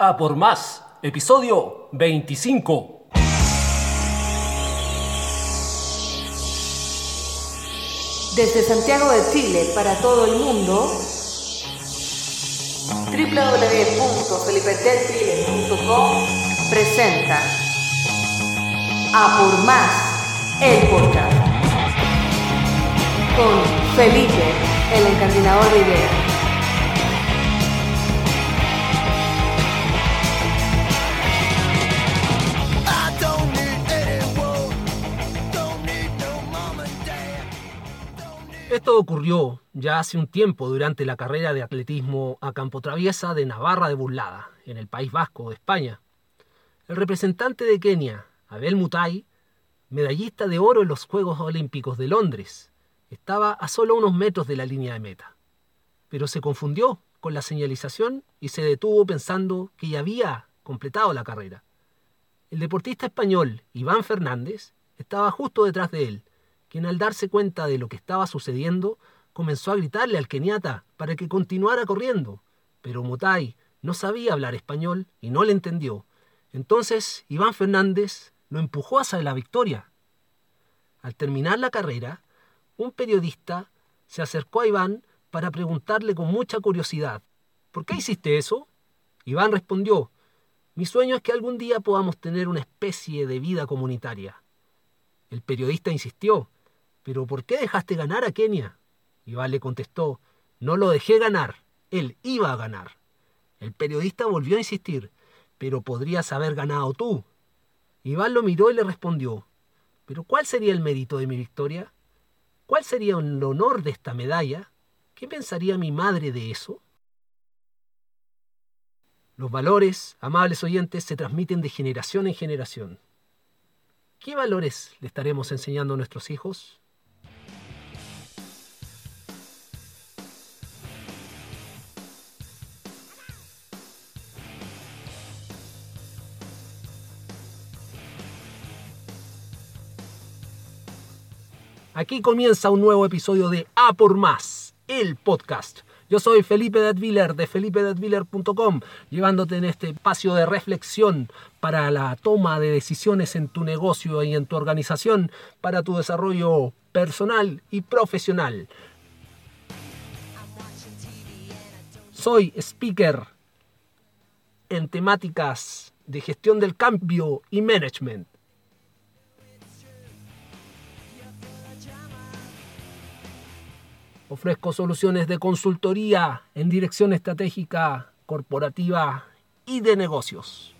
A por más, episodio 25. Desde Santiago de Chile para todo el mundo, www.felipetelchile.com presenta A por más, el podcast con Felipe, el encardinador de ideas. Esto ocurrió ya hace un tiempo durante la carrera de atletismo a campo traviesa de Navarra de Burlada, en el País Vasco de España. El representante de Kenia, Abel Mutai, medallista de oro en los Juegos Olímpicos de Londres, estaba a solo unos metros de la línea de meta. Pero se confundió con la señalización y se detuvo pensando que ya había completado la carrera. El deportista español Iván Fernández estaba justo detrás de él quien al darse cuenta de lo que estaba sucediendo, comenzó a gritarle al keniata para que continuara corriendo. Pero Mutai no sabía hablar español y no le entendió. Entonces Iván Fernández lo empujó hacia la victoria. Al terminar la carrera, un periodista se acercó a Iván para preguntarle con mucha curiosidad, ¿por qué hiciste eso? Iván respondió, mi sueño es que algún día podamos tener una especie de vida comunitaria. El periodista insistió, ¿Pero por qué dejaste ganar a Kenia? Iván le contestó, no lo dejé ganar, él iba a ganar. El periodista volvió a insistir, pero podrías haber ganado tú. Iván lo miró y le respondió, ¿pero cuál sería el mérito de mi victoria? ¿Cuál sería el honor de esta medalla? ¿Qué pensaría mi madre de eso? Los valores, amables oyentes, se transmiten de generación en generación. ¿Qué valores le estaremos enseñando a nuestros hijos? Aquí comienza un nuevo episodio de A por Más, el podcast. Yo soy Felipe Dadviller de felipedadviller.com, llevándote en este espacio de reflexión para la toma de decisiones en tu negocio y en tu organización, para tu desarrollo personal y profesional. Soy speaker en temáticas de gestión del cambio y management. Ofrezco soluciones de consultoría en dirección estratégica, corporativa y de negocios.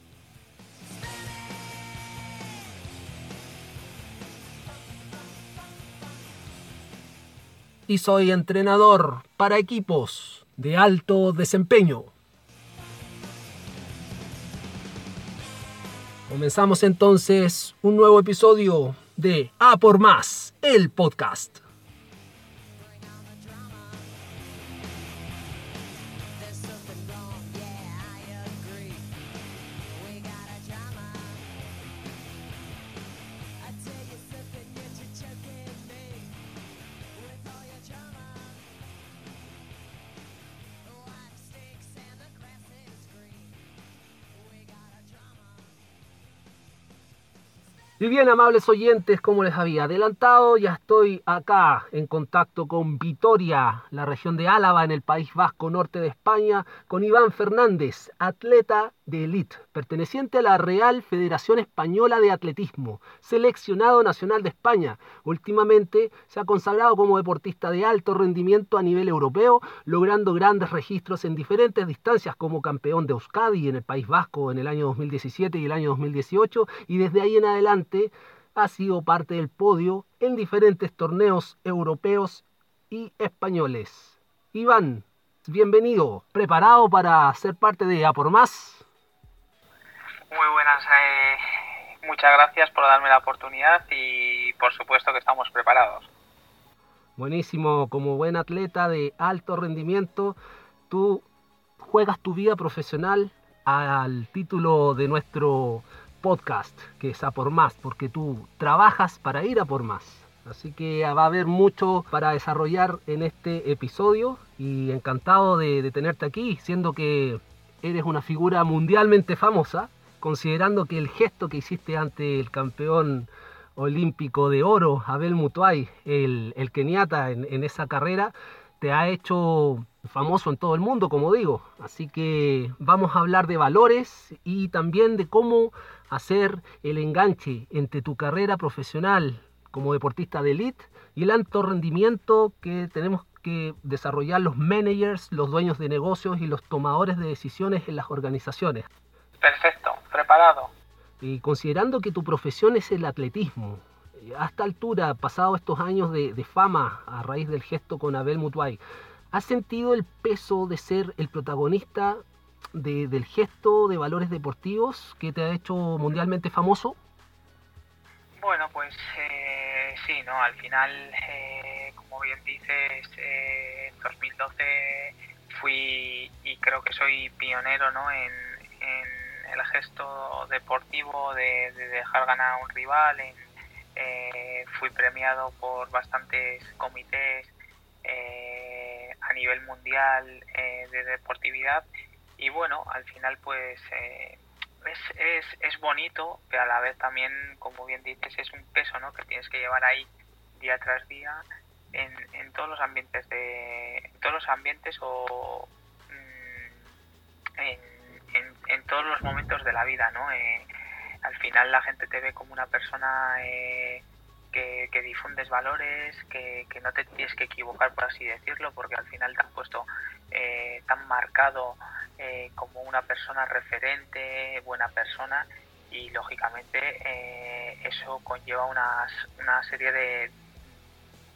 Y soy entrenador para equipos de alto desempeño. Comenzamos entonces un nuevo episodio de A por Más, el podcast. Y bien, amables oyentes, como les había adelantado, ya estoy acá en contacto con Vitoria, la región de Álava, en el País Vasco Norte de España, con Iván Fernández, atleta de élite, perteneciente a la Real Federación Española de Atletismo, seleccionado nacional de España. Últimamente se ha consagrado como deportista de alto rendimiento a nivel europeo, logrando grandes registros en diferentes distancias como campeón de Euskadi en el País Vasco en el año 2017 y el año 2018, y desde ahí en adelante ha sido parte del podio en diferentes torneos europeos y españoles. Iván, bienvenido, preparado para ser parte de A por Más. Muy buenas, eh, muchas gracias por darme la oportunidad y por supuesto que estamos preparados. Buenísimo, como buen atleta de alto rendimiento, tú juegas tu vida profesional al título de nuestro podcast, que es a por más, porque tú trabajas para ir a por más. Así que va a haber mucho para desarrollar en este episodio y encantado de, tenerte aquí, siendo que eres una figura mundialmente famosa, considerando que el gesto que hiciste ante el campeón olímpico de oro, Abel Mutuay, el, el keniata en, en esa carrera, te ha hecho famoso en todo el mundo, como digo. Así que vamos a hablar de valores y también de cómo hacer el enganche entre tu carrera profesional como deportista de elite y el alto rendimiento que tenemos que desarrollar los managers, los dueños de negocios y los tomadores de decisiones en las organizaciones. Perfecto, preparado. Y considerando que tu profesión es el atletismo, a esta altura, pasado estos años de, de fama a raíz del gesto con Abel Mutuay, ¿has sentido el peso de ser el protagonista de, del gesto de valores deportivos que te ha hecho mundialmente famoso? Bueno, pues eh, sí, ¿no? Al final, eh, como bien dices, eh, en 2012 fui y creo que soy pionero, ¿no? En, el gesto deportivo de, de, dejar ganar a un rival. En, eh, fui premiado por bastantes comités eh, a nivel mundial eh, de deportividad y bueno, al final pues es, es, es, bonito, pero a la vez también, como bien dices, es un peso ¿no? que tienes que llevar ahí día tras día en, en todos los ambientes de en todos los ambientes o mm, en, en, en, todos los momentos de la vida, ¿no? Eh, al final la gente te ve como una persona eh, que, que, difundes valores, que, no te tienes que equivocar, por así decirlo, porque al final te han puesto eh, tan marcado eh, como una persona referente, buena persona, y lógicamente eh, eso conlleva unas, una serie de,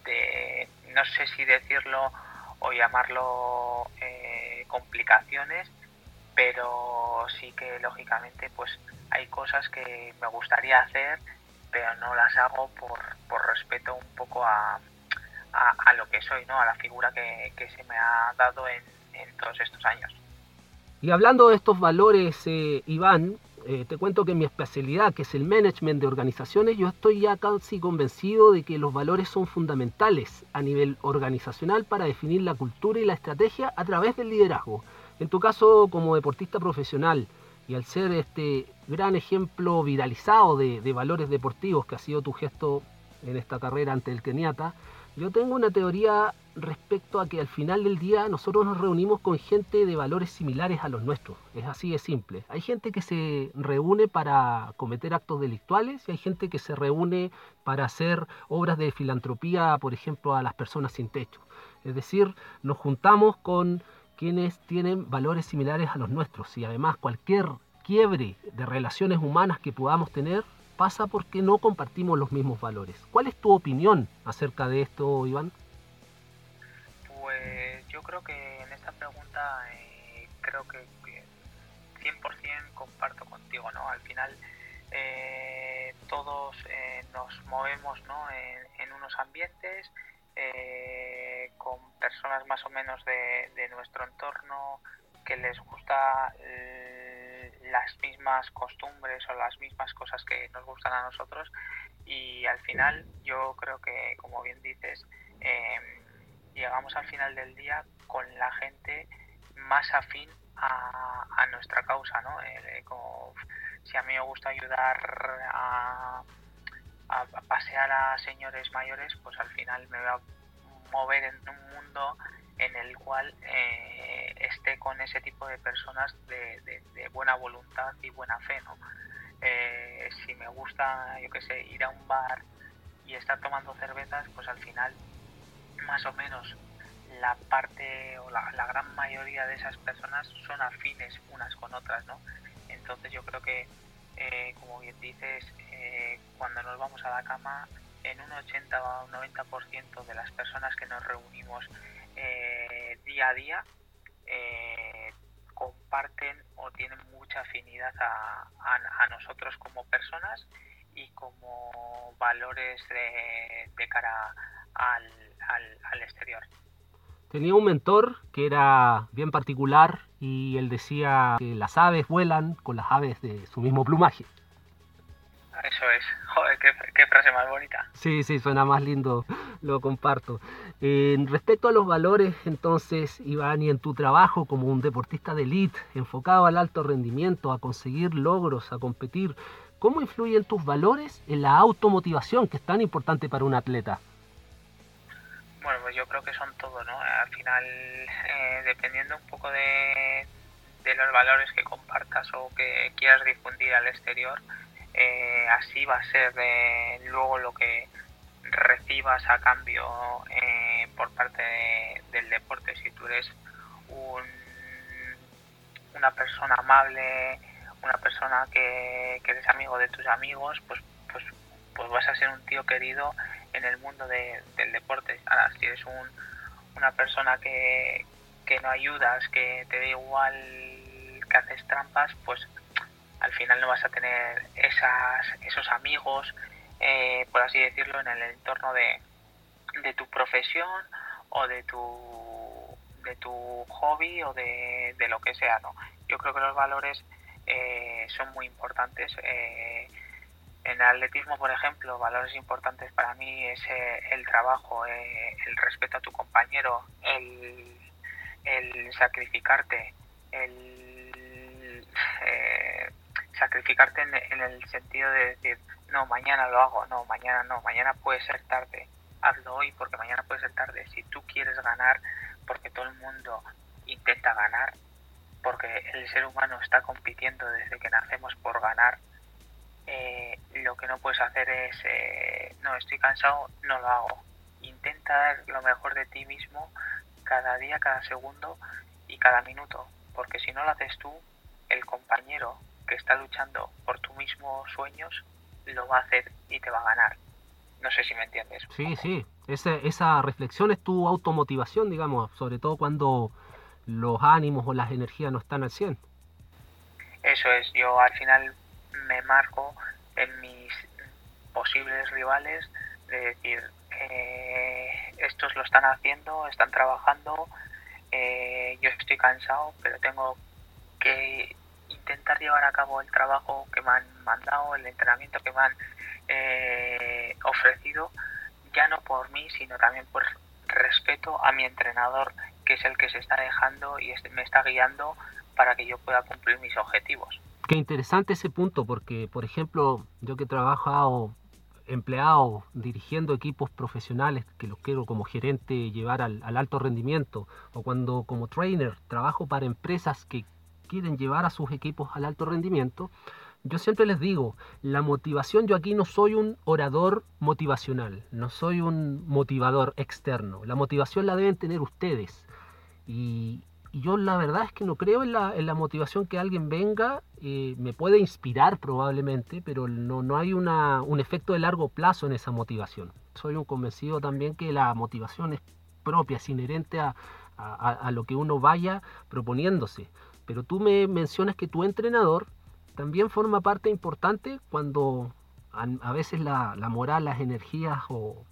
de, no sé si decirlo o llamarlo eh, complicaciones, pero sí que lógicamente pues hay cosas que me gustaría hacer, pero no las hago por, por respeto un poco a, a, lo que soy, ¿no? a la figura que, que se me ha dado en, en, todos estos años. Y hablando de estos valores, eh, Iván, eh, te cuento que mi especialidad, que es el management de organizaciones, yo estoy ya casi convencido de que los valores son fundamentales a nivel organizacional para definir la cultura y la estrategia a través del liderazgo. En tu caso, como deportista profesional, y al ser este gran ejemplo viralizado de, de, valores deportivos que ha sido tu gesto en esta carrera ante el Keniata, yo tengo una teoría respecto a que al final del día nosotros nos reunimos con gente de valores similares a los nuestros. Es así de simple. Hay gente que se reúne para cometer actos delictuales y hay gente que se reúne para hacer obras de filantropía, por ejemplo, a las personas sin techo. Es decir, nos juntamos con quienes tienen valores similares a los nuestros y además cualquier quiebre de relaciones humanas que podamos tener pasa porque no compartimos los mismos valores. ¿Cuál es tu opinión acerca de esto, Iván? Pues yo creo que en esta pregunta eh, creo que, que, 100% comparto contigo, ¿no? Al final eh, todos eh, nos movemos ¿no? en, en unos ambientes eh, con personas más o menos de, nuestro entorno que les gusta eh, las mismas costumbres o las mismas cosas que nos gustan a nosotros. Y al final yo creo que como bien dices eh, llegamos al final del día con la gente más afín a, a nuestra causa no eh, como, si a mí me gusta ayudar a, a, pasear a señores mayores pues al final me voy a mover en un mundo en el cual eh, esté con ese tipo de personas de, de, de, buena voluntad y buena fe, ¿no? Eh, si me gusta, yo qué sé, ir a un bar y estar tomando cervezas, pues al final, más o menos, la parte o la, la gran mayoría de esas personas son afines unas con otras, ¿no? Entonces yo creo que, eh, como bien dices, eh, cuando nos vamos a la cama, en un 80 o un 90% de las personas que nos reunimos eh, día a día eh, comparten o tienen mucha afinidad a, nosotros como personas y como valores de, cara al, exterior. Tenía un mentor que era bien particular y él decía que las aves vuelan con las aves de su mismo plumaje. Eso es. Joder, qué, frase más bonita. Sí, sí, suena más lindo, lo comparto. Eh, respecto a los valores, entonces, Iván, y en tu trabajo como un deportista de elite, enfocado al alto rendimiento, a conseguir logros, a competir, ¿cómo influyen tus valores en la automotivación, que es tan importante para un atleta? Bueno, pues yo creo que son todo, ¿no? Al final, eh, dependiendo un poco de, de los valores que compartas o que quieras difundir al exterior, eh, así va a ser de, luego lo que recibas a cambio eh, por parte del deporte. Si tú eres un, una persona amable, una persona que, eres amigo de tus amigos, pues, pues, pues vas a ser un tío querido en el mundo del deporte. Ahora, si eres un, una persona que, que no ayudas, que te da igual que haces trampas, pues al final no vas a tener esas, esos amigos, eh, por así decirlo, en el entorno de, de tu profesión o de tu, de tu hobby o de, lo que sea. ¿no? Yo creo que los valores eh, son muy importantes. Eh, en atletismo, por ejemplo, valores importantes para mí es el trabajo, el respeto a tu compañero, el, el sacrificarte, el sacrificarte en, el sentido de decir, no, mañana lo hago, no, mañana no, mañana puede ser tarde, hazlo hoy porque mañana puede ser tarde. Si tú quieres ganar, porque todo el mundo intenta ganar, porque el ser humano está compitiendo desde que nacemos por ganar, eh, lo que no puedes hacer es, eh, no, estoy cansado, no lo hago. Intenta dar lo mejor de ti mismo cada día, cada segundo y cada minuto, porque si no lo haces tú, el compañero que está luchando por tus mismos sueños lo va a hacer y te va a ganar. No sé si me entiendes. Sí, sí. Esa, esa reflexión es tu automotivación, digamos, sobre todo cuando los ánimos o las energías no están al 100. Eso es, yo al final me marco en mis posibles rivales de decir, eh, estos lo están haciendo, están trabajando, eh, yo estoy cansado, pero tengo que intentar llevar a cabo el trabajo que me han mandado, el entrenamiento que me han eh, ofrecido, ya no por mí, sino también por respeto a mi entrenador, que es el que se está dejando y me está guiando para que yo pueda cumplir mis objetivos. Qué interesante ese punto, porque, por ejemplo, yo que he trabajado empleado dirigiendo equipos profesionales que los quiero como gerente llevar al, al, alto rendimiento o cuando como trainer trabajo para empresas que quieren llevar a sus equipos al alto rendimiento, yo siempre les digo, la motivación, yo aquí no soy un orador motivacional, no soy un motivador externo, la motivación la deben tener ustedes. Y, yo la verdad es que no creo en la, en la motivación que alguien venga, eh, me puede inspirar probablemente, pero no, no hay una, un efecto de largo plazo en esa motivación. Soy un convencido también que la motivación es propia, es inherente a, a lo que uno vaya proponiéndose. Pero tú me mencionas que tu entrenador también forma parte importante cuando a, veces la, moral, las energías o,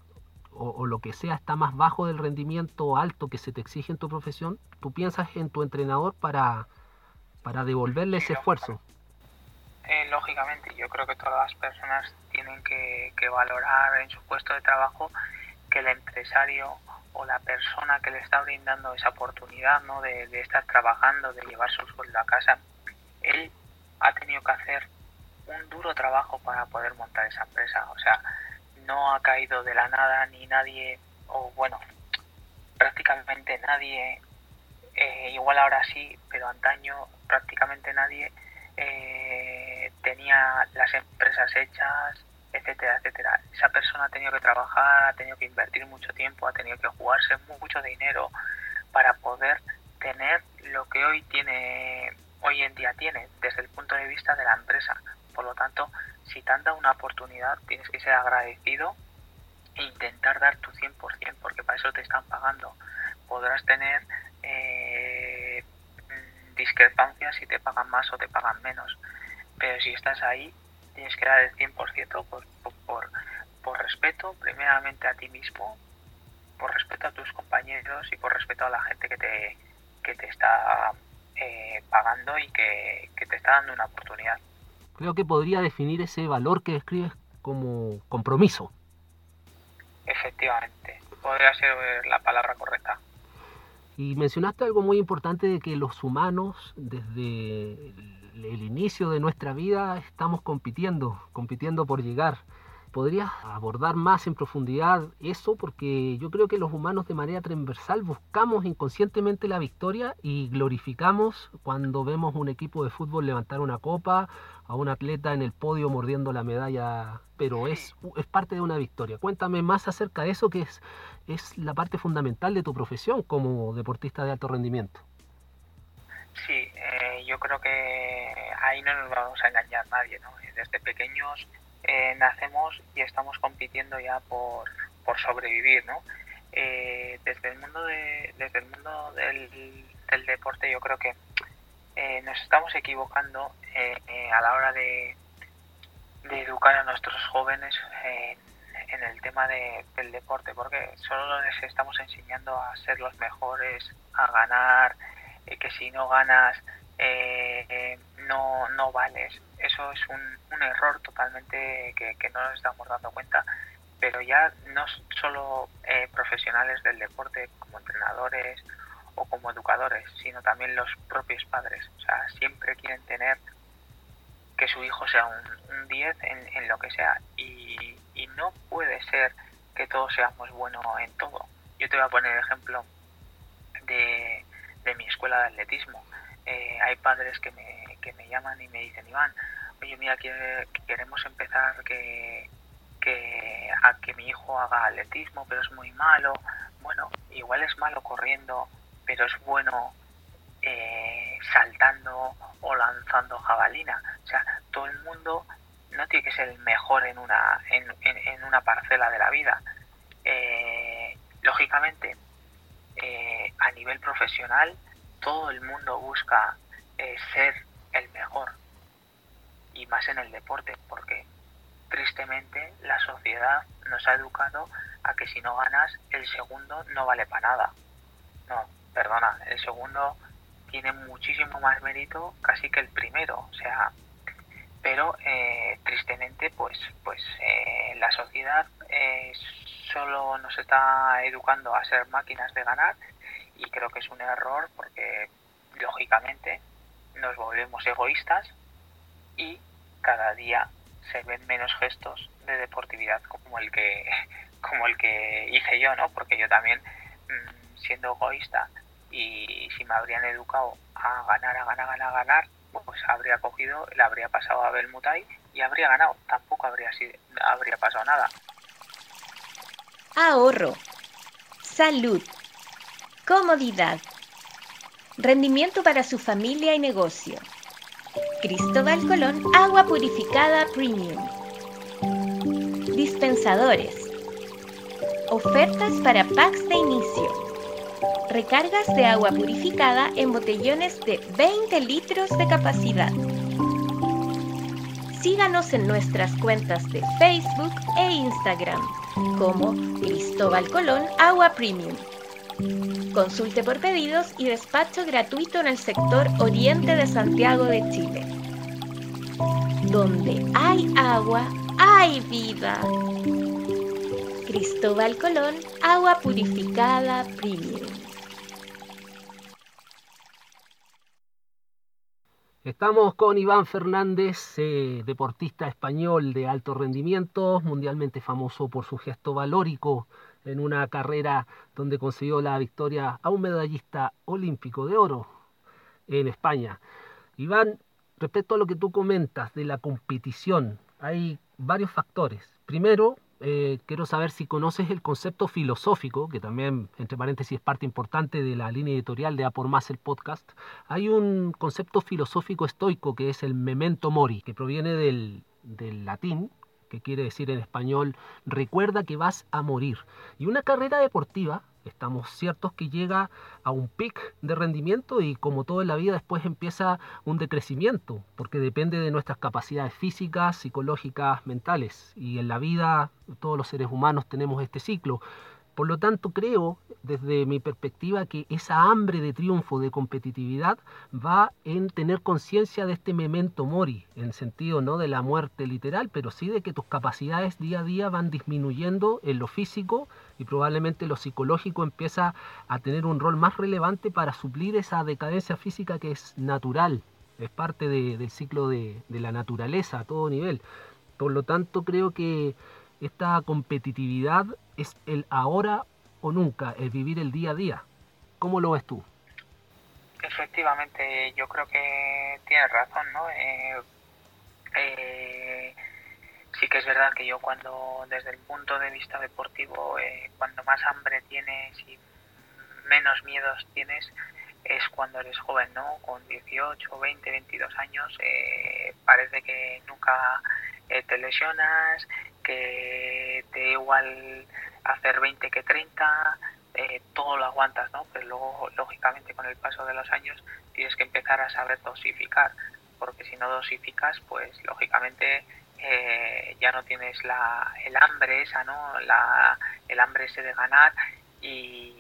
lo que sea está más bajo del rendimiento alto que se te exige en tu profesión, tú piensas en tu entrenador para, para devolverle ese esfuerzo. Eh, lógicamente, yo creo que todas las personas tienen que, que valorar en su puesto de trabajo que el empresario o la persona que le está brindando esa oportunidad ¿no? de, estar trabajando, de llevar su sueldo a casa, él ha tenido que hacer un duro trabajo para poder montar esa empresa. O sea, no ha caído de la nada ni nadie, o bueno, prácticamente nadie, eh, igual ahora sí, pero antaño prácticamente nadie eh, tenía las empresas hechas, etcétera, etcétera. Esa persona ha tenido que trabajar, ha tenido que invertir mucho tiempo, ha tenido que jugarse mucho dinero para poder tener lo que hoy tiene, hoy en día tiene, desde el punto de vista de la empresa. Por lo tanto, si te han dado una oportunidad, tienes que ser agradecido e intentar dar tu 100%, porque para eso te están pagando. Podrás tener eh, discrepancias si te pagan más o te pagan menos, pero si estás ahí, tienes que dar el 100% por, por, por, respeto, primeramente a ti mismo, por respeto a tus compañeros y por respeto a la gente que te, que te está eh, pagando y que, te está dando una oportunidad. Creo que podría definir ese valor que describes como compromiso. Efectivamente, podría ser la palabra correcta. Y mencionaste algo muy importante de que los humanos desde el inicio de nuestra vida estamos compitiendo, compitiendo por llegar. ¿Podrías abordar más en profundidad eso? Porque yo creo que los humanos de manera transversal buscamos inconscientemente la victoria y glorificamos cuando vemos un equipo de fútbol levantar una copa, a un atleta en el podio mordiendo la medalla, pero es, es parte de una victoria. Cuéntame más acerca de eso que es, es la parte fundamental de tu profesión como deportista de alto rendimiento. Sí, yo creo que ahí no nos vamos a engañar nadie, ¿no? Desde pequeños eh, nacemos y estamos compitiendo ya por, por sobrevivir, ¿no? Eh, desde el mundo de, desde el mundo del, del deporte yo creo que eh, nos estamos equivocando a la hora de, de, educar a nuestros jóvenes en, el tema de, del deporte porque solo les estamos enseñando a ser los mejores, a ganar, que si no ganas no, no vales eso es un, un error totalmente que, no nos estamos dando cuenta, pero ya no solo eh, profesionales del deporte como entrenadores o como educadores, sino también los propios padres. O sea, siempre quieren tener que su hijo sea un 10 en, en, lo que sea y, y no puede ser que todos seamos buenos en todo. Yo te voy a poner el ejemplo de, de mi escuela de atletismo. Eh, hay padres que me, que me llaman y me dicen, Iván, oye, mira, que, queremos empezar que, que, a que mi hijo haga atletismo, pero es muy malo. Bueno, igual es malo corriendo, pero es bueno eh, saltando o lanzando jabalina. O sea, todo el mundo no tiene que ser el mejor en una, en, en, una parcela de la vida. Eh, lógicamente, a nivel profesional, todo el mundo busca ser el mejor y más en el deporte, porque tristemente la sociedad nos ha educado a que si no ganas el segundo no vale para nada. No, perdona, el segundo tiene muchísimo más mérito casi que el primero, o sea, pero eh, tristemente pues pues eh, la sociedad eh, solo nos está educando a ser máquinas de ganar y creo que es un error porque lógicamente nos volvemos egoístas y cada día se ven menos gestos de deportividad como el que como el que hice yo, ¿no? Porque yo también mm, siendo egoísta y si me habrían educado a ganar, a ganar, a ganar, a ganar, pues habría cogido, le habría pasado a Belmutai y habría ganado. Tampoco habría sido, habría pasado nada. Ahorro, salud, comodidad, rendimiento para su familia y negocio Cristóbal Colón Agua Purificada Premium. Dispensadores. Ofertas para packs de inicio. Recargas de agua purificada en botellones de 20 litros de capacidad. Síganos en nuestras cuentas de Facebook e Instagram como Cristóbal Colón Agua Premium. Consulte por pedidos y despacho gratuito en el sector oriente de Santiago de Chile. Donde hay agua, hay vida. Cristóbal Colón, agua purificada premium. Estamos con Iván Fernández, eh, deportista español de alto rendimiento, mundialmente famoso por su gesto valórico en una carrera donde consiguió la victoria a un medallista olímpico de oro en España. Iván, respecto a lo que tú comentas de la competición, hay varios factores. Primero, eh, quiero saber si conoces el concepto filosófico, que también, entre paréntesis, es parte importante de la línea editorial de A por Más el podcast. Hay un concepto filosófico estoico que es el memento mori, que proviene del, del latín que quiere decir en español, recuerda que vas a morir. Y una carrera deportiva, estamos ciertos que llega a un pic de rendimiento y como todo en la vida después empieza un decrecimiento, porque depende de nuestras capacidades físicas, psicológicas, mentales. Y en la vida todos los seres humanos tenemos este ciclo. Por lo tanto, creo, desde mi perspectiva, que esa hambre de triunfo, de competitividad, va en tener conciencia de este memento mori, en sentido no de la muerte literal, pero sí de que tus capacidades día a día van disminuyendo en lo físico y probablemente lo psicológico empieza a tener un rol más relevante para suplir esa decadencia física que es natural, es parte del ciclo de la naturaleza a todo nivel. Por lo tanto, creo que esta competitividad es el ahora o nunca, el vivir el día a día. ¿Cómo lo ves tú? Efectivamente, yo creo que tienes razón, ¿no? Eh, eh, sí que es verdad que yo cuando, desde el punto de vista deportivo, eh, cuando más hambre tienes y menos miedos tienes, es cuando eres joven, ¿no? Con 18, 20, 22 años, parece que nunca te lesionas, te igual hacer 20 que 30, eh, todo lo aguantas, ¿no? Pero luego, lógicamente, con el paso de los años tienes que empezar a saber dosificar, porque si no dosificas, pues lógicamente eh, ya no tienes la, el hambre esa, ¿no? La, el hambre ese de ganar y,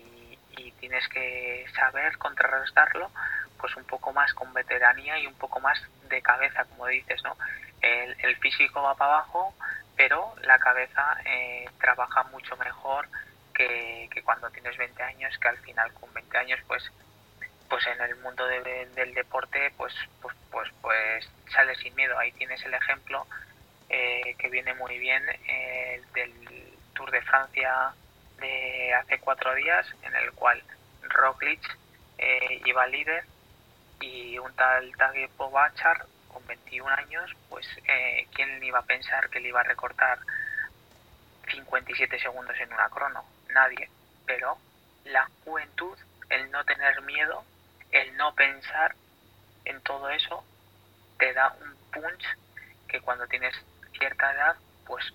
tienes que saber contrarrestarlo pues un poco más con veteranía y un poco más de cabeza, como dices, ¿no? El, el físico va para abajo, pero la cabeza eh, trabaja mucho mejor que, cuando tienes 20 años, que al final con 20 años pues pues en el mundo del deporte pues, pues pues pues sales sin miedo. Ahí tienes el ejemplo eh, que viene muy bien eh, del Tour de Francia de hace cuatro días, en el cual Roglic iba líder y un tal Tadej Pogacar con 21 años, pues eh, ¿quién iba a pensar que le iba a recortar 57 segundos en una crono? Nadie. Pero la juventud, el no tener miedo, el no pensar en todo eso, te da un punch que cuando tienes cierta edad, pues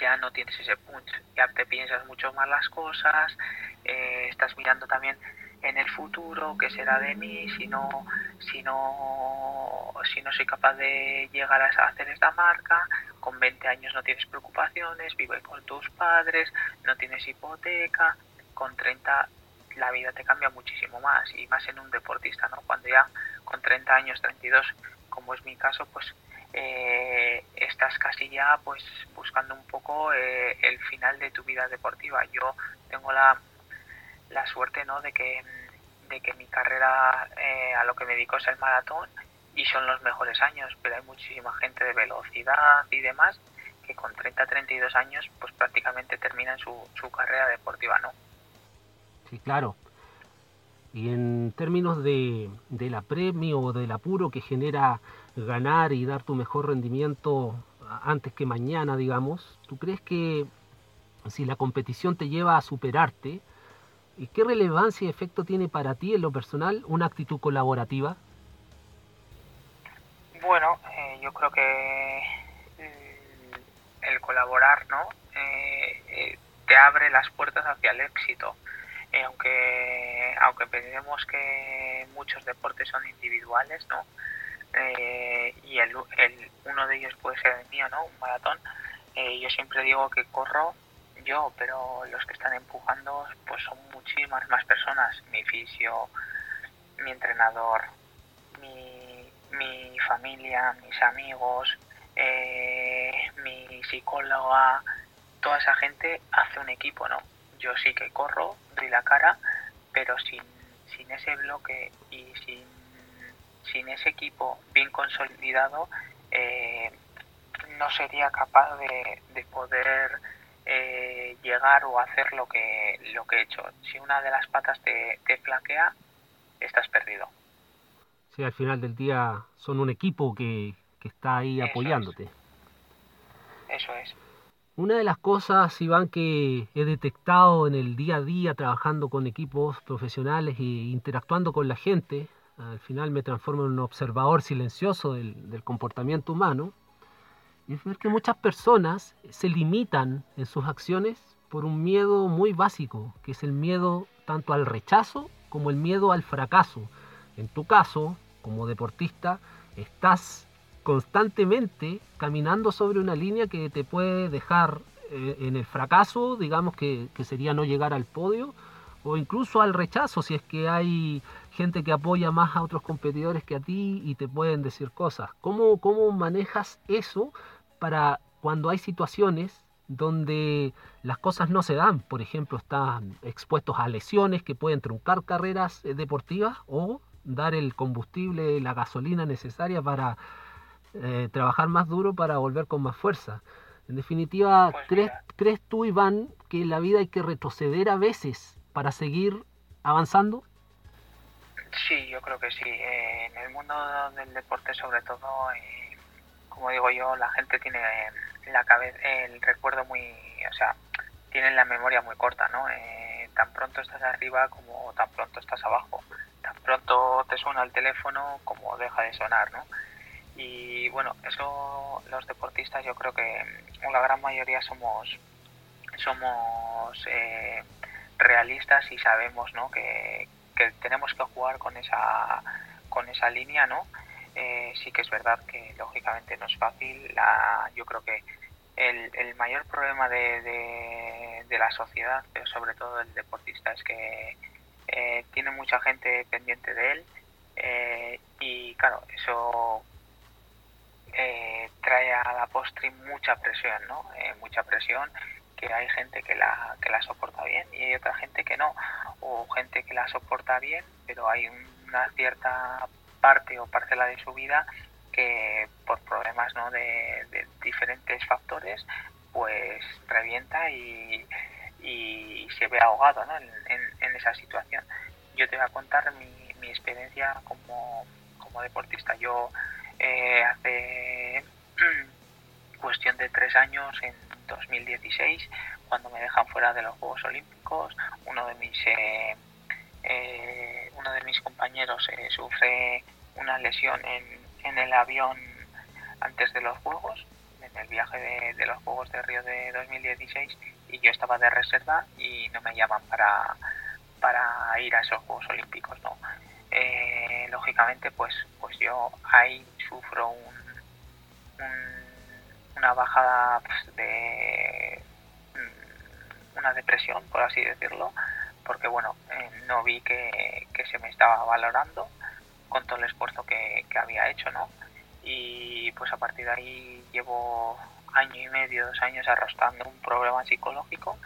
ya no tienes ese punch, ya te piensas mucho más las cosas, eh, estás mirando también en el futuro, qué será de mí, si no, si no, si no soy capaz de llegar a hacer esta marca, con 20 años no tienes preocupaciones, vive con tus padres, no tienes hipoteca, con 30 la vida te cambia muchísimo más y más en un deportista, ¿no? Cuando ya con 30 años, 32, como es mi caso, pues eh, estás casi ya pues buscando un poco eh, el final de tu vida deportiva. Yo tengo la la suerte ¿no? de, que, de que mi carrera eh, a lo que me dedico es el maratón y son los mejores años, pero hay muchísima gente de velocidad y demás que con 30, 32 años pues prácticamente terminan su, su carrera deportiva, ¿no? Sí, claro. Y en términos de, de la premio o del apuro que genera ganar y dar tu mejor rendimiento antes que mañana, digamos, ¿tú crees que si la competición te lleva a superarte, ¿Y qué relevancia y efecto tiene para ti en lo personal una actitud colaborativa? Bueno, eh, yo creo que mm, el colaborar, ¿no? Eh, eh, te abre las puertas hacia el éxito. aunque aunque pensemos que muchos deportes son individuales, ¿no? y el, el, uno de ellos puede ser el mío, ¿no? Un maratón. yo siempre digo que corro yo, pero los que están empujando pues son muchísimas más personas, mi fisio, mi entrenador, mi, mi familia, mis amigos, eh, mi psicóloga, toda esa gente hace un equipo, ¿no? Yo sí que corro, doy la cara, pero sin, sin ese bloque y sin, sin ese equipo bien consolidado, eh, no sería capaz de, de poder eh, llegar o hacer lo que, lo que he hecho. Si una de las patas te, te flaquea, estás perdido. Sí, al final del día son un equipo que, que está ahí apoyándote. Eso es. Una de las cosas, Iván, que he detectado en el día a día trabajando con equipos profesionales e interactuando con la gente, al final me transformo en un observador silencioso del, del comportamiento humano, es ver que muchas personas se limitan en sus acciones por un miedo muy básico, que es el miedo tanto al rechazo como el miedo al fracaso. En tu caso, como deportista, estás constantemente caminando sobre una línea que te puede dejar eh, en el fracaso, digamos que, que, sería no llegar al podio, o incluso al rechazo, si es que hay gente que apoya más a otros competidores que a ti y te pueden decir cosas. ¿Cómo, cómo manejas eso para cuando hay situaciones donde las cosas no se dan? Por ejemplo, están expuestos a lesiones que pueden truncar carreras eh, deportivas o dar el combustible, la gasolina necesaria para eh, trabajar más duro para volver con más fuerza. En definitiva, pues ¿crees, ¿crees tú, Iván, que en la vida hay que retroceder a veces para seguir avanzando? Sí, yo creo que sí. Eh, en el mundo del deporte, sobre todo, eh, como digo yo, la gente tiene la cabeza, el recuerdo muy, o sea, tienen la memoria muy corta, ¿no? tan pronto estás arriba como tan pronto estás abajo. Tan pronto te suena el teléfono como deja de sonar, ¿no? Y bueno, eso los deportistas yo creo que la gran mayoría somos somos eh, realistas y sabemos ¿no? que, tenemos que jugar con esa con esa línea no eh, sí que es verdad que lógicamente no es fácil la, yo creo que el, el mayor problema de, de, la sociedad pero sobre todo del deportista es que eh, tiene mucha gente pendiente de él y claro eso eh, trae a la postre mucha presión, ¿no? Eh, mucha presión que hay gente que la, que la soporta bien y hay otra gente que no, o gente que la soporta bien, pero hay una cierta parte o parcela de su vida que por problemas ¿no? de, diferentes factores pues revienta y, y se ve ahogado ¿no? en, en, esa situación. Yo te voy a contar mi, mi experiencia como, como deportista. Yo eh, hace cuestión de tres años, en 2016, cuando me dejan fuera de los Juegos Olímpicos, uno de mis eh, eh, uno de mis compañeros sufre una lesión en, en, el avión antes de los Juegos, en el viaje de, los Juegos de Río de 2016, y yo estaba de reserva y no me llaman para, para ir a esos Juegos Olímpicos, ¿no? Eh, lógicamente pues pues yo ahí sufro un, una bajada pues, de mm, una depresión por así decirlo porque bueno eh, no vi que, se me estaba valorando con todo el esfuerzo que, había hecho no y pues a partir de ahí llevo año y medio dos años arrastrando un problema psicológico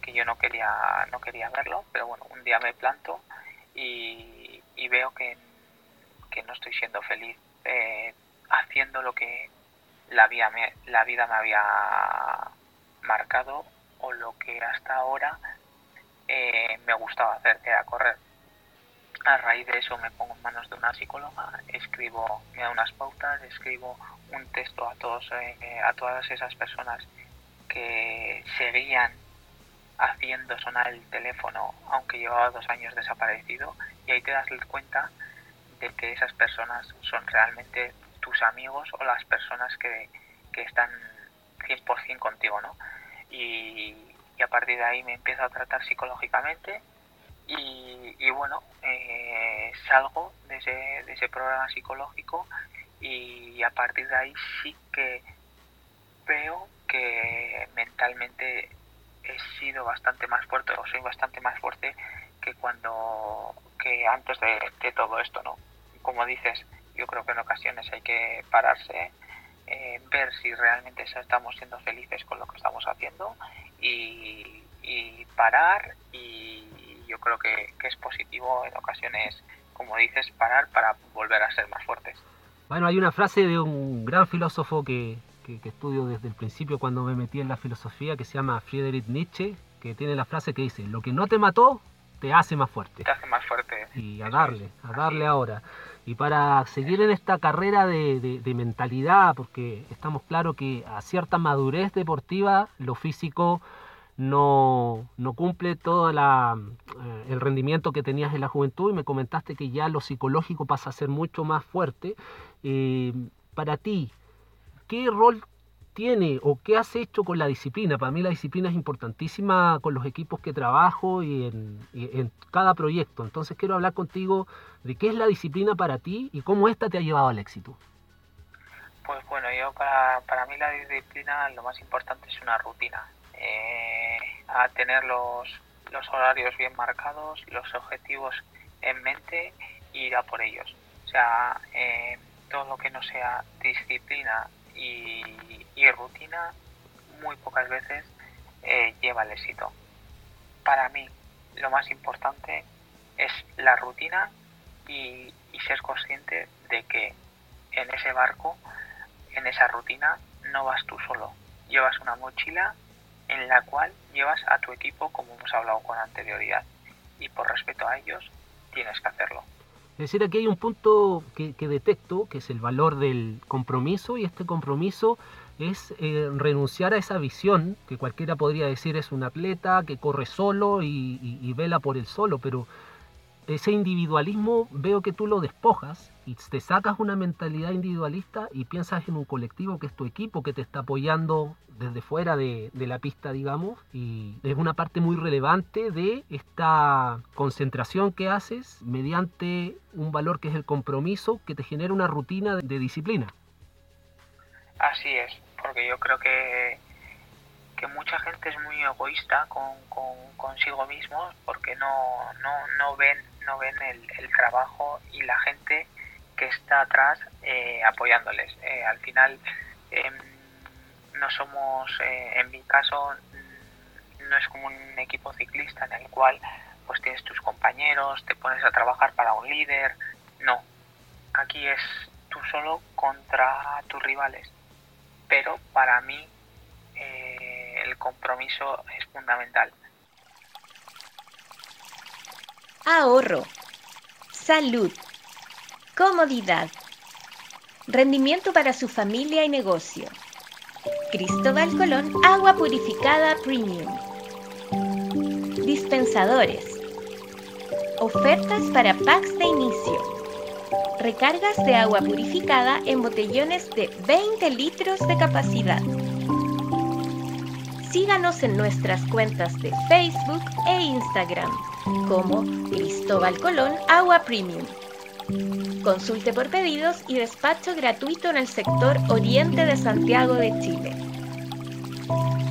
que yo no quería no quería verlo pero bueno un día me planto y, veo que, no estoy siendo feliz eh, haciendo lo que la vida, me, la vida me había marcado o lo que hasta ahora eh, me gustaba hacer, que era correr. A raíz de eso me pongo en manos de una psicóloga, escribo, me da unas pautas, escribo un texto a todos, eh, a todas esas personas que seguían haciendo sonar el teléfono, aunque llevaba dos años desaparecido, y ahí te das cuenta de que esas personas son realmente tus amigos o las personas que, que están 100% contigo, ¿no? Y, a partir de ahí me empiezo a tratar psicológicamente y, bueno, eh, salgo de ese, de ese programa psicológico y a partir de ahí sí que veo que mentalmente he sido bastante más fuerte o soy bastante más fuerte que cuando que antes de, todo esto no como dices yo creo que en ocasiones hay que pararse eh, ver si realmente estamos siendo felices con lo que estamos haciendo y, parar y yo creo que, que es positivo en ocasiones como dices parar para volver a ser más fuertes bueno hay una frase de un gran filósofo que, que, estudio desde el principio cuando me metí en la filosofía, que se llama Friedrich Nietzsche, que tiene la frase que dice, lo que no te mató, te hace más fuerte. Te hace más fuerte. Y a darle, a darle ahora. Y para seguir en esta carrera de, de, mentalidad, porque estamos claros que a cierta madurez deportiva, lo físico no, no cumple todo la, eh, el rendimiento que tenías en la juventud y me comentaste que ya lo psicológico pasa a ser mucho más fuerte. Eh, para ti, ¿qué rol tiene o qué has hecho con la disciplina? Para mí la disciplina es importantísima con los equipos que trabajo y en, cada proyecto. Entonces quiero hablar contigo de qué es la disciplina para ti y cómo esta te ha llevado al éxito. Pues bueno, yo para, para mí la disciplina lo más importante es una rutina. eh, a tener los, los horarios bien marcados, los objetivos en mente y ir a por ellos. O sea, eh, todo lo que no sea disciplina y, rutina, muy pocas veces eh, lleva al éxito. Para mí, lo más importante es la rutina y, y ser consciente de que en ese barco, en esa rutina, no vas tú solo. Llevas una mochila en la cual llevas a tu equipo como hemos hablado con anterioridad y por respeto a ellos tienes que hacerlo. Es decir, aquí hay un punto que, detecto, que es el valor del compromiso, y este compromiso es eh, renunciar a esa visión, que cualquiera podría decir es un atleta que corre solo y, vela por el solo, pero ese individualismo veo que tú lo despojas y te sacas una mentalidad individualista y piensas en un colectivo que es tu equipo, que te está apoyando desde fuera de, la pista, digamos, y es una parte muy relevante de esta concentración que haces mediante un valor que es el compromiso, que te genera una rutina de, disciplina. Así es, porque yo creo que, que mucha gente es muy egoísta con, consigo mismos porque no, no, no ven, no ven el, trabajo y la gente que está atrás eh, apoyándoles. Eh, al final, em, no somos, eh, en mi caso, no es como un equipo ciclista en el cual pues tienes tus compañeros, te pones a trabajar para un líder. No, aquí es tú solo contra tus rivales. Pero para mí el compromiso es fundamental. Ahorro, salud, comodidad, rendimiento para su familia y negocio Cristóbal Colón Agua Purificada Premium. Dispensadores. Ofertas para packs de inicio. Recargas de agua purificada en botellones de 20 litros de capacidad. Síganos en nuestras cuentas de Facebook e Instagram como Cristóbal Colón Agua Premium. Consulte por pedidos y despacho gratuito en el sector oriente de Santiago de Chile.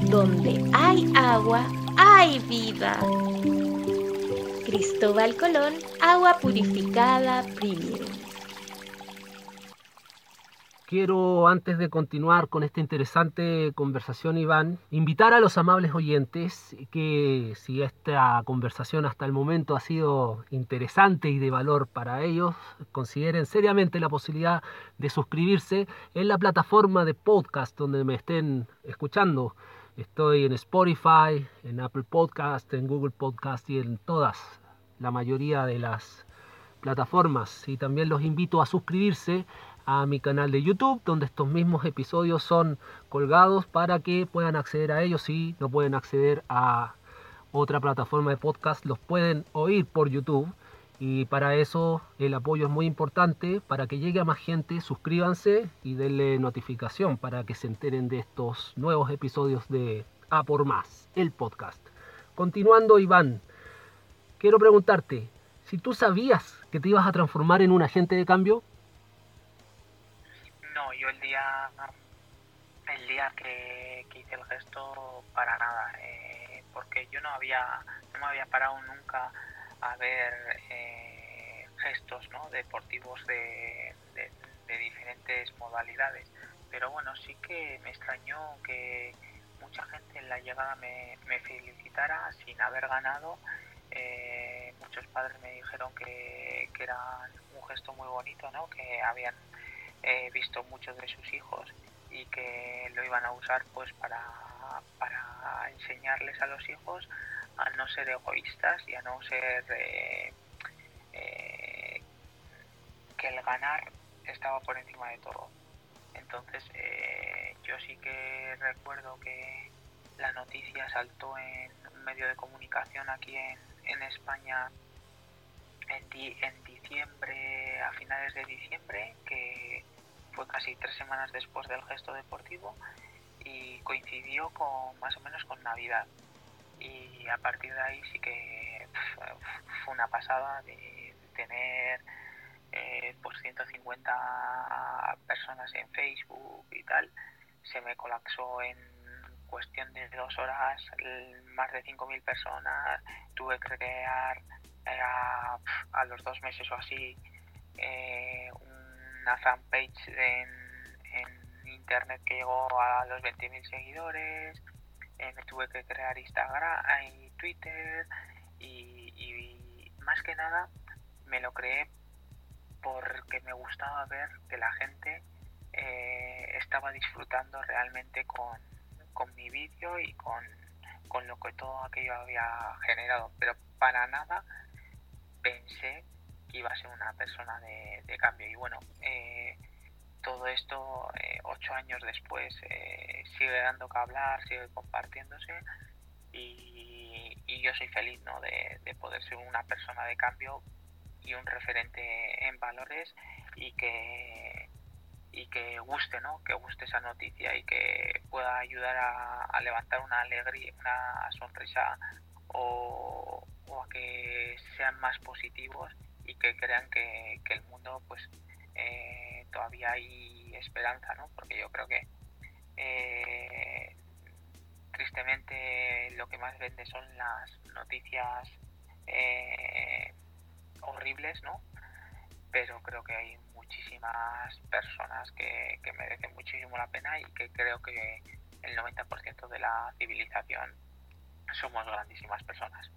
Donde hay agua, hay vida. Cristóbal Colón, agua purificada premium. Quiero, antes de continuar con esta interesante conversación, Iván, invitar a los amables oyentes que si esta conversación hasta el momento ha sido interesante y de valor para ellos, consideren seriamente la posibilidad de suscribirse en la plataforma de podcast donde me estén escuchando. Estoy en Spotify, en Apple Podcast, en Google Podcast y en todas, la mayoría de las plataformas. Y también los invito a suscribirse a mi canal de YouTube, donde estos mismos episodios son colgados para que puedan acceder a ellos. Si no pueden acceder a otra plataforma de podcast, los pueden oír por YouTube. Y para eso el apoyo es muy importante, para que llegue a más gente, suscríbanse y denle notificación para que se enteren de estos nuevos episodios de A por Más, el podcast. Continuando, Iván, quiero preguntarte, si tú sabías que te ibas a transformar en un agente de cambio, yo el día el día que, hice el gesto para nada eh, porque yo no había no me había parado nunca a ver eh, gestos ¿no? deportivos de, de, diferentes modalidades pero bueno sí que me extrañó que mucha gente en la llegada me, me felicitara sin haber ganado eh, muchos padres me dijeron que, que era un gesto muy bonito ¿no? que habían he visto muchos de sus hijos y que lo iban a usar pues para, para enseñarles a los hijos a no ser egoístas y a no ser eh, eh, que el ganar estaba por encima de todo. Entonces eh, yo sí que recuerdo que la noticia saltó en un medio de comunicación aquí en, en España en, diciembre, a finales de diciembre, que fue casi tres semanas después del gesto deportivo y coincidió con más o menos con Navidad. Y a partir de ahí sí que fue una pasada de tener eh, pues 150 personas en Facebook y tal. Se me colapsó en cuestión de dos horas más de 5.000 personas, tuve que crear eh, a, los dos meses o así eh, una fanpage en, en, internet que llegó a los 20.000 seguidores, eh, me tuve que crear Instagram y Twitter y, más que nada me lo creé porque me gustaba ver que la gente eh, estaba disfrutando realmente con, mi vídeo y con, lo que todo aquello había generado. Pero para nada pensé que iba a ser una persona de, cambio. Y bueno, eh, todo esto, eh, ocho años después, sigue dando que hablar, sigue compartiéndose. Y, yo soy feliz ¿no? de, de poder ser una persona de cambio y un referente en valores y que y que guste, ¿no? Que guste esa noticia y que pueda ayudar a, levantar una alegría, una sonrisa o, a que sean más positivos y que crean que, el mundo, pues, eh, todavía hay esperanza, ¿no? Porque yo creo que eh, tristemente lo que más vende son las noticias eh, horribles, ¿no? Pero creo que hay muchísimas personas que, merecen muchísimo la pena y que creo que el 90% de la civilización somos grandísimas personas.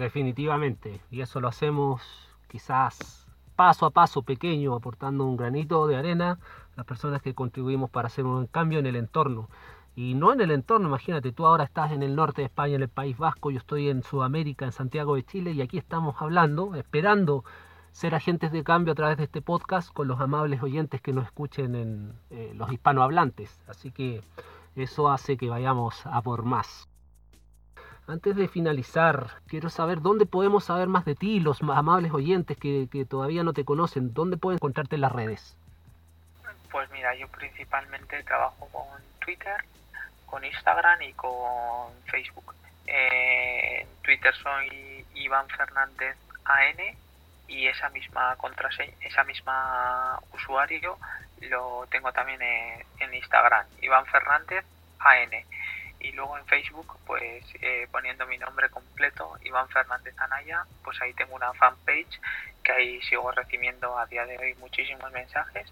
Definitivamente, y eso lo hacemos quizás paso a paso pequeño, aportando un granito de arena las personas que contribuimos para hacer un cambio en el entorno. Y no en el entorno, imagínate, tú ahora estás en el norte de España, en el País Vasco, yo estoy en Sudamérica, en Santiago de Chile, y aquí estamos hablando, esperando ser agentes de cambio a través de este podcast con los amables oyentes que nos escuchen en eh, los hispanohablantes. Así que eso hace que vayamos a por más. Antes de finalizar, quiero saber dónde podemos saber más de ti, los amables oyentes que, todavía no te conocen, dónde pueden encontrarte en las redes. Pues mira, yo principalmente trabajo con Twitter, con Instagram y con Facebook. en Twitter soy Iván Fernández AN y esa misma contraseña, esa misma usuario lo tengo también en, Instagram, Iván Fernández AN. Y luego en Facebook, pues eh, poniendo mi nombre completo, Iván Fernández Anaya, pues ahí tengo una fanpage que ahí sigo recibiendo a día de hoy muchísimos mensajes.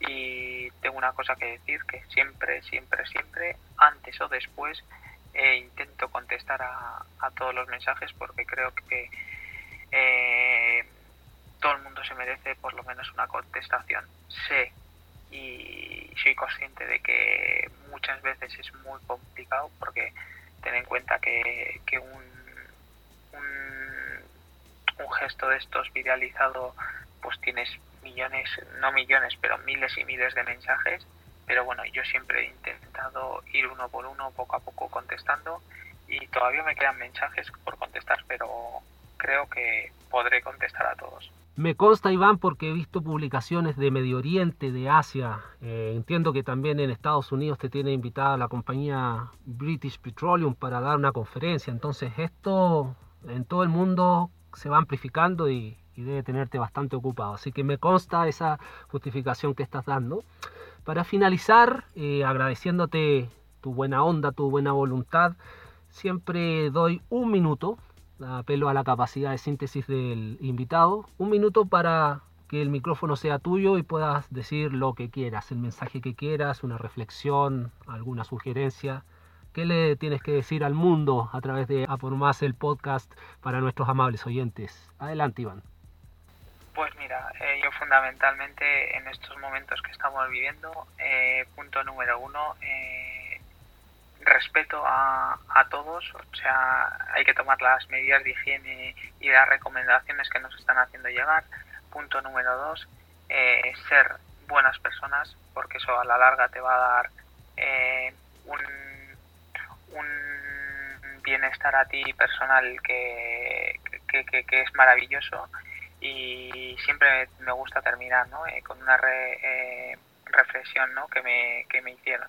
Y tengo una cosa que decir, que siempre, siempre, siempre, antes o después, eh, intento contestar a, todos los mensajes porque creo que eh, todo el mundo se merece por lo menos una contestación. Sé y soy consciente de que muchas veces es muy complicado porque ten en cuenta que, un, un, gesto de estos viralizado pues tienes millones, no millones, pero miles y miles de mensajes. Pero bueno, yo siempre he intentado ir uno por uno, poco a poco contestando y todavía me quedan mensajes por contestar, pero creo que podré contestar a todos. Me consta, Iván, porque he visto publicaciones de Medio Oriente, de Asia. Eh, entiendo que también en Estados Unidos te tiene invitada la compañía British Petroleum para dar una conferencia. Entonces esto en todo el mundo se va amplificando y, debe tenerte bastante ocupado. Así que me consta esa justificación que estás dando. Para finalizar, eh, agradeciéndote tu buena onda, tu buena voluntad, siempre doy un minuto apelo a la capacidad de síntesis del invitado. Un minuto para que el micrófono sea tuyo y puedas decir lo que quieras, el mensaje que quieras, una reflexión, alguna sugerencia. ¿Qué le tienes que decir al mundo a través de A por Más el podcast para nuestros amables oyentes? Adelante, Iván. Pues mira, eh, yo fundamentalmente en estos momentos que estamos viviendo, eh, punto número uno, eh, respeto a, a, todos, o sea, hay que tomar las medidas de higiene y las recomendaciones que nos están haciendo llegar. Punto número dos, eh, ser buenas personas, porque eso a la larga te va a dar eh, un, un, bienestar a ti personal que, que, que, es maravilloso y siempre me gusta terminar ¿no? Eh, con una re, reflexión ¿no? que, me, que me hicieron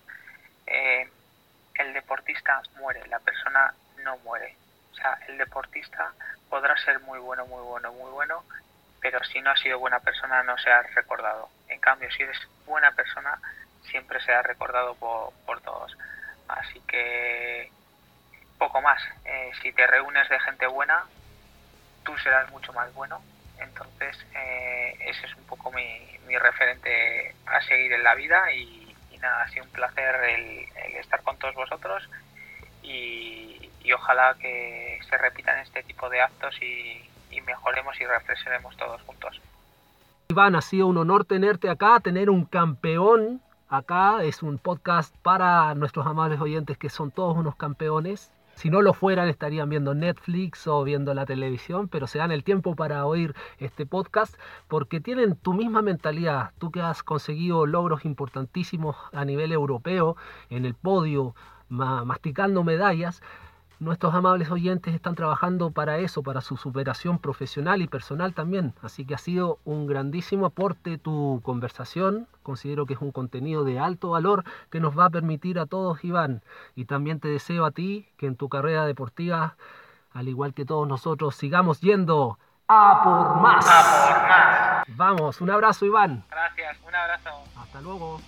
el deportista muere, la persona no muere. O sea, el deportista podrá ser muy bueno, muy bueno, muy bueno, pero si no ha sido buena persona no se ha recordado. En cambio, si eres buena persona, siempre se ha recordado por, todos. Así que poco más. Eh, si te reúnes de gente buena, tú serás mucho más bueno. Entonces, eh, ese es un poco mi, referente a seguir en la vida y, nada, ha sido un placer el, estar con todos vosotros y, ojalá que se repitan este tipo de actos y, mejoremos y reflexionemos todos juntos. Iván, ha sido un honor tenerte acá, tener un campeón acá. Es un podcast para nuestros amables oyentes que son todos unos campeones. Si no lo fueran, estarían viendo Netflix o viendo la televisión, pero se dan el tiempo para oír este podcast porque tienen tu misma mentalidad. Tú que has conseguido logros importantísimos a nivel europeo en el podio, masticando medallas Nuestros amables oyentes están trabajando para eso, para su superación profesional y personal también. Así que ha sido un grandísimo aporte tu conversación. Considero que es un contenido de alto valor que nos va a permitir a todos, Iván. Y también te deseo a ti que en tu carrera deportiva, al igual que todos nosotros, sigamos yendo a por más. A por más. Vamos, un abrazo, Iván. Gracias, un abrazo. Hasta luego.